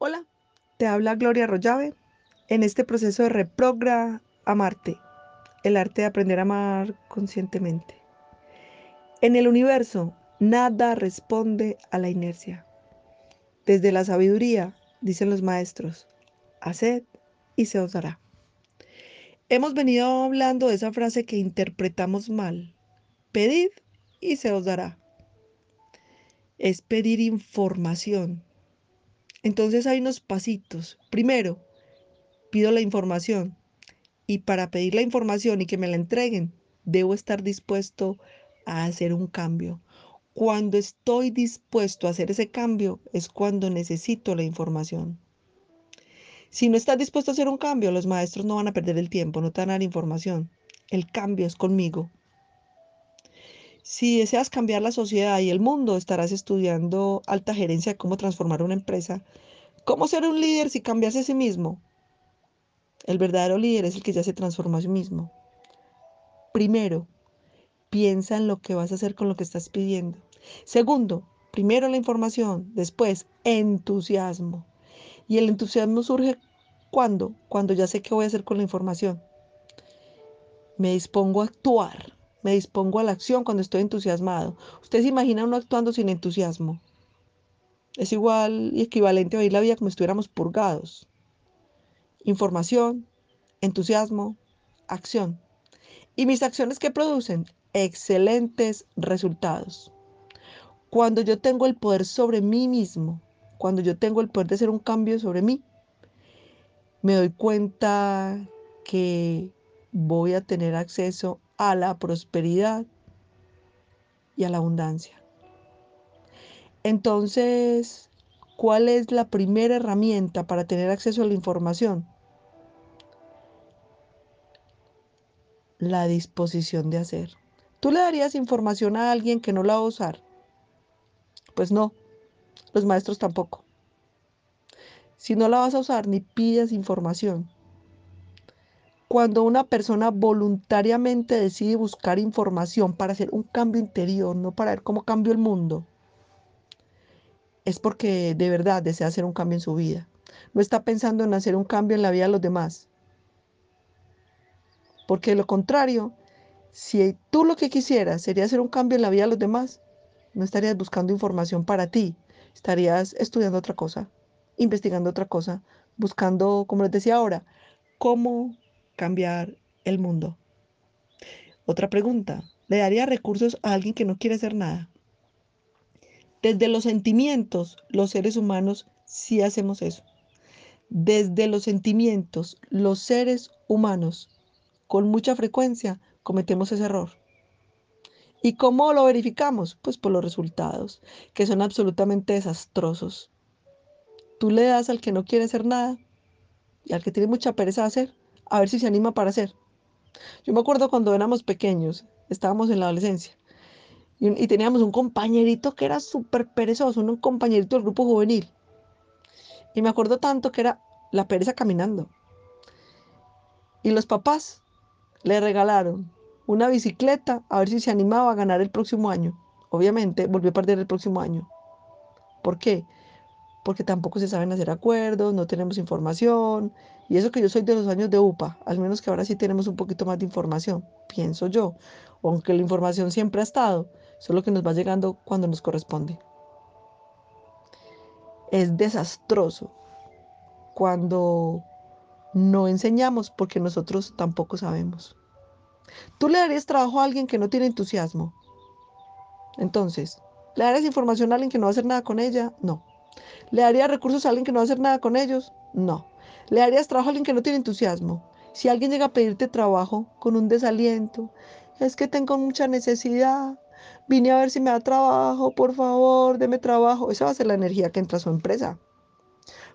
Hola, te habla Gloria Rollave en este proceso de reprogra amarte, el arte de aprender a amar conscientemente. En el universo, nada responde a la inercia. Desde la sabiduría, dicen los maestros, haced y se os dará. Hemos venido hablando de esa frase que interpretamos mal. Pedid y se os dará. Es pedir información, entonces hay unos pasitos. Primero, pido la información. Y para pedir la información y que me la entreguen, debo estar dispuesto a hacer un cambio. Cuando estoy dispuesto a hacer ese cambio es cuando necesito la información. Si no estás dispuesto a hacer un cambio, los maestros no van a perder el tiempo, no te van a dar información. El cambio es conmigo. Si deseas cambiar la sociedad y el mundo, estarás estudiando alta gerencia, cómo transformar una empresa. ¿Cómo ser un líder si cambias a sí mismo? El verdadero líder es el que ya se transforma a sí mismo. Primero, piensa en lo que vas a hacer con lo que estás pidiendo. Segundo, primero la información, después entusiasmo. Y el entusiasmo surge cuando, cuando ya sé qué voy a hacer con la información. Me dispongo a actuar me dispongo a la acción cuando estoy entusiasmado. ¿Usted se imagina uno actuando sin entusiasmo? Es igual y equivalente a vivir la vida como si estuviéramos purgados. Información, entusiasmo, acción. ¿Y mis acciones qué producen? Excelentes resultados. Cuando yo tengo el poder sobre mí mismo, cuando yo tengo el poder de hacer un cambio sobre mí, me doy cuenta que voy a tener acceso a la prosperidad y a la abundancia. Entonces, ¿cuál es la primera herramienta para tener acceso a la información? La disposición de hacer. ¿Tú le darías información a alguien que no la va a usar? Pues no, los maestros tampoco. Si no la vas a usar, ni pidas información. Cuando una persona voluntariamente decide buscar información para hacer un cambio interior, no para ver cómo cambia el mundo, es porque de verdad desea hacer un cambio en su vida. No está pensando en hacer un cambio en la vida de los demás. Porque de lo contrario, si tú lo que quisieras sería hacer un cambio en la vida de los demás, no estarías buscando información para ti, estarías estudiando otra cosa, investigando otra cosa, buscando, como les decía ahora, cómo cambiar el mundo. Otra pregunta, ¿le daría recursos a alguien que no quiere hacer nada? Desde los sentimientos, los seres humanos sí hacemos eso. Desde los sentimientos, los seres humanos, con mucha frecuencia, cometemos ese error. ¿Y cómo lo verificamos? Pues por los resultados, que son absolutamente desastrosos. Tú le das al que no quiere hacer nada y al que tiene mucha pereza hacer, a ver si se anima para hacer. Yo me acuerdo cuando éramos pequeños, estábamos en la adolescencia, y, teníamos un compañerito que era súper perezoso, un compañerito del grupo juvenil. Y me acuerdo tanto que era la pereza caminando. Y los papás le regalaron una bicicleta a ver si se animaba a ganar el próximo año. Obviamente volvió a perder el próximo año. ¿Por qué? Porque tampoco se saben hacer acuerdos, no tenemos información. Y eso que yo soy de los años de UPA, al menos que ahora sí tenemos un poquito más de información, pienso yo. Aunque la información siempre ha estado, solo que nos va llegando cuando nos corresponde. Es desastroso cuando no enseñamos porque nosotros tampoco sabemos. ¿Tú le darías trabajo a alguien que no tiene entusiasmo? Entonces, ¿le darías información a alguien que no va a hacer nada con ella? No. ¿Le darías recursos a alguien que no va a hacer nada con ellos? No. ¿Le darías trabajo a alguien que no tiene entusiasmo? Si alguien llega a pedirte trabajo con un desaliento, es que tengo mucha necesidad, vine a ver si me da trabajo, por favor, deme trabajo. Esa va a ser la energía que entra a su empresa.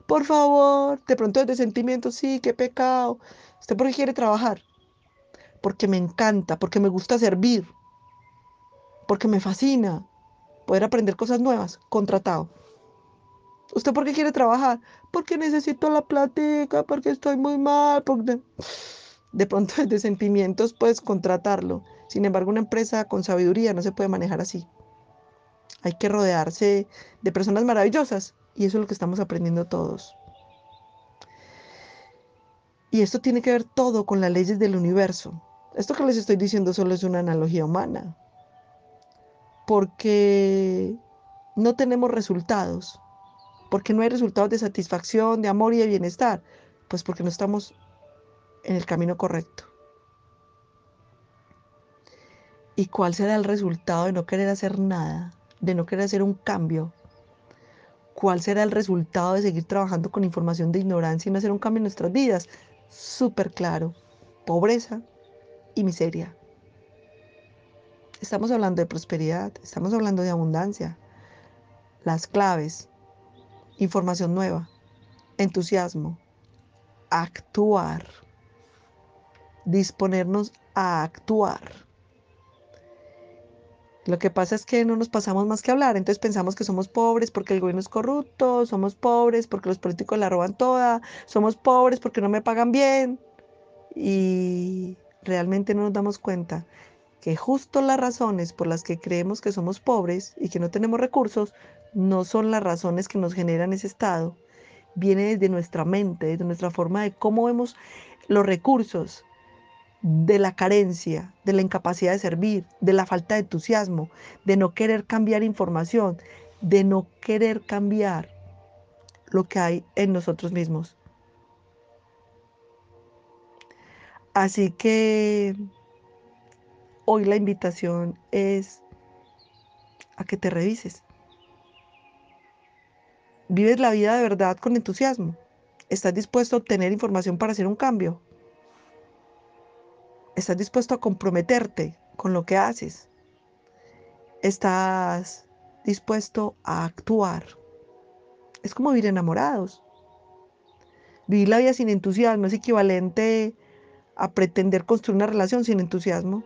Por favor, de pronto es de sentimiento, sí, qué pecado. ¿Usted por qué quiere trabajar? Porque me encanta, porque me gusta servir, porque me fascina poder aprender cosas nuevas. Contratado. ¿Usted por qué quiere trabajar? Porque necesito la plática, porque estoy muy mal. Porque... De pronto, de sentimientos puedes contratarlo. Sin embargo, una empresa con sabiduría no se puede manejar así. Hay que rodearse de personas maravillosas Y eso es lo que estamos aprendiendo todos. Y esto tiene que ver todo con las leyes del universo. Esto que les estoy diciendo solo es una analogía humana. Porque no tenemos resultados. Porque no hay resultados de satisfacción, de amor y de bienestar. Pues porque no estamos en el camino correcto. ¿Y cuál será el resultado de no querer hacer nada? De no querer hacer un cambio. ¿Cuál será el resultado de seguir trabajando con información de ignorancia y no hacer un cambio en nuestras vidas? súper claro, pobreza y miseria. Estamos hablando de prosperidad, estamos hablando de abundancia. Las claves, información nueva, entusiasmo, actuar, disponernos a actuar. Lo que pasa es que no nos pasamos más que hablar, entonces pensamos que somos pobres porque el gobierno es corrupto, somos pobres porque los políticos la roban toda, somos pobres porque no me pagan bien. Y realmente no nos damos cuenta que justo las razones por las que creemos que somos pobres y que no tenemos recursos no son las razones que nos generan ese estado. Viene desde nuestra mente, desde nuestra forma de cómo vemos los recursos, de la carencia, de la incapacidad de servir, de la falta de entusiasmo, de no querer cambiar información, de no querer cambiar lo que hay en nosotros mismos. Así que hoy la invitación es a que te revises. ¿Vives la vida de verdad con entusiasmo? ¿Estás dispuesto a obtener información para hacer un cambio? Estás dispuesto a comprometerte con lo que haces. Estás dispuesto a actuar. Es como vivir enamorados. Vivir la vida sin entusiasmo es equivalente a pretender construir una relación sin entusiasmo.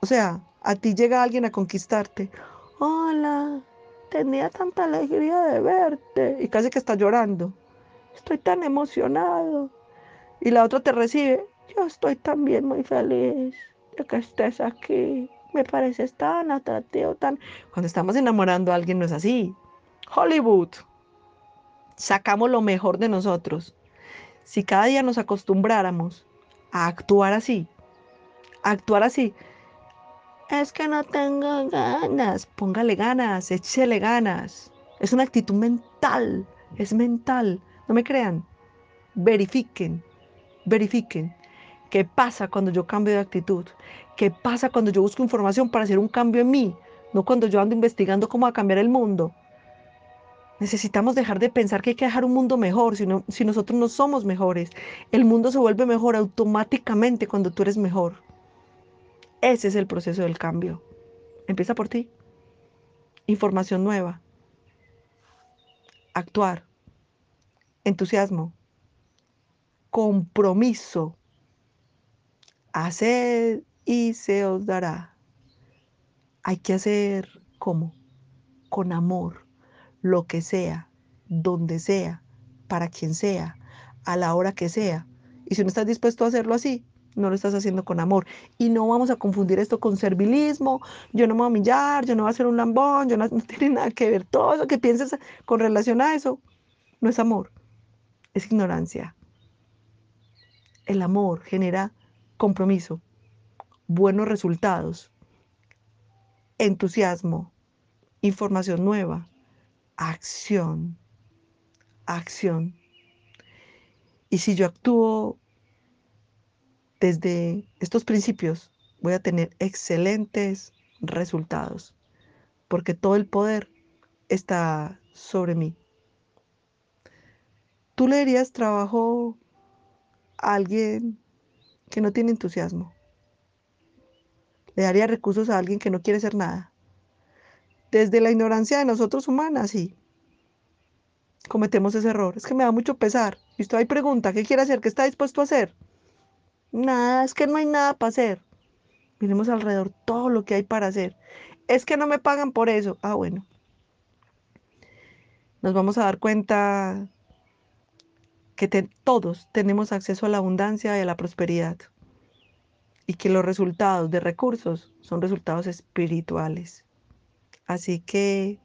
O sea, a ti llega alguien a conquistarte. Hola, tenía tanta alegría de verte. Y casi que está llorando. Estoy tan emocionado. Y la otra te recibe. Yo estoy también muy feliz de que estés aquí. Me pareces tan atractivo, tan... Cuando estamos enamorando a alguien no es así. Hollywood. Sacamos lo mejor de nosotros. Si cada día nos acostumbráramos a actuar así, a actuar así, es que no tengo ganas. Póngale ganas, échele ganas. Es una actitud mental, es mental. No me crean. Verifiquen, verifiquen. ¿Qué pasa cuando yo cambio de actitud? ¿Qué pasa cuando yo busco información para hacer un cambio en mí? No cuando yo ando investigando cómo va a cambiar el mundo. Necesitamos dejar de pensar que hay que dejar un mundo mejor si, si nosotros no somos mejores. El mundo se vuelve mejor automáticamente cuando tú eres mejor. Ese es el proceso del cambio. Empieza por ti. Información nueva. Actuar. Entusiasmo. Compromiso Haced y se os dará. Hay que hacer como, con amor, lo que sea, donde sea, para quien sea, a la hora que sea. Y si no estás dispuesto a hacerlo así, no lo estás haciendo con amor. Y no vamos a confundir esto con servilismo. Yo no me voy a humillar, yo no voy a hacer un lambón, yo no, no tiene nada que ver. Todo lo que pienses con relación a eso no es amor, es ignorancia. El amor genera compromiso, buenos resultados, entusiasmo, información nueva, acción, acción. Y si yo actúo desde estos principios, voy a tener excelentes resultados, porque todo el poder está sobre mí. ¿Tú le darías trabajo a alguien que no tiene entusiasmo. Le daría recursos a alguien que no quiere hacer nada. Desde la ignorancia de nosotros humanas, sí. Cometemos ese error. Es que me da mucho pesar. Y usted ahí pregunta, ¿qué quiere hacer? ¿Qué está dispuesto a hacer? Nada, es que no hay nada para hacer. Miremos alrededor todo lo que hay para hacer. Es que no me pagan por eso. Ah, bueno. Nos vamos a dar cuenta que todos tenemos acceso a la abundancia y a la prosperidad y que los resultados de recursos son resultados espirituales. Así que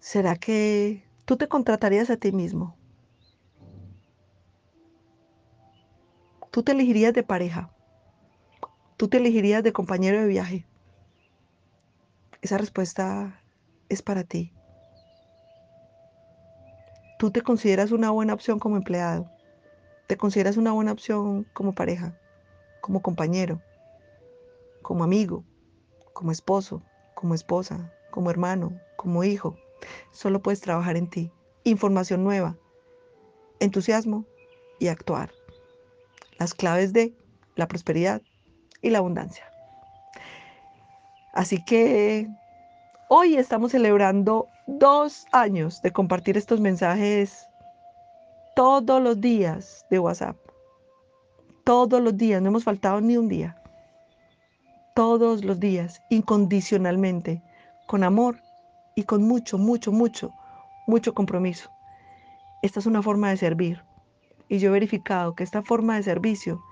¿Será que tú te contratarías a ti mismo? ¿Tú te elegirías de pareja? ¿Tú te elegirías de compañero de viaje? Esa respuesta es para ti. ¿Tú te consideras una buena opción como empleado? ¿Te consideras una buena opción como pareja, como compañero, como amigo, como esposo, como esposa, como hermano, como hijo? Solo puedes trabajar en ti. Información nueva, entusiasmo y actuar. Las claves de la prosperidad y la abundancia. Así que hoy estamos celebrando dos años de compartir estos mensajes todos los días de WhatsApp. Todos los días, no hemos faltado ni un día. Todos los días, incondicionalmente, con amor y con mucho, mucho, mucho, mucho compromiso. Esta es una forma de servir. Y yo he verificado que esta forma de servicio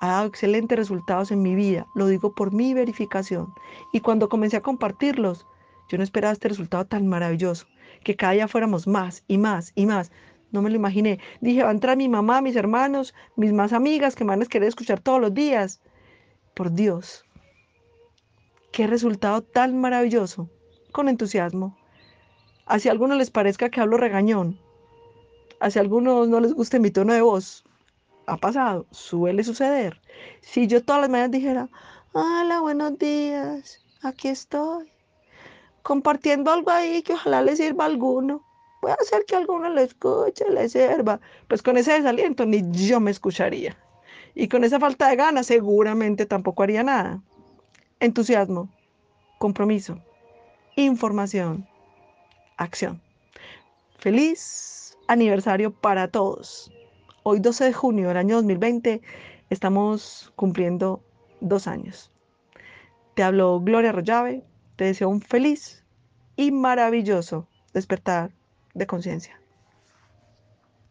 ha dado excelentes resultados en mi vida. Lo digo por mi verificación. Y cuando comencé a compartirlos, yo no esperaba este resultado tan maravilloso. Que cada día fuéramos más y más y más. No me lo imaginé. Dije, va a entrar mi mamá, mis hermanos, mis más amigas que me van a querer escuchar todos los días. Por Dios. Qué resultado tan maravilloso. Con entusiasmo. Así a algunos les parezca que hablo regañón. A algunos no les guste mi tono de voz ha pasado, suele suceder. Si yo todas las mañanas dijera, hola, buenos días, aquí estoy, compartiendo algo ahí que ojalá le sirva a alguno, puede hacer que alguno le escuche, le sirva, pues con ese desaliento ni yo me escucharía. Y con esa falta de ganas seguramente tampoco haría nada. Entusiasmo, compromiso, información, acción. Feliz aniversario para todos. Hoy 12 de junio del año 2020 estamos cumpliendo dos años. Te hablo Gloria Rollave, te deseo un feliz y maravilloso despertar de conciencia.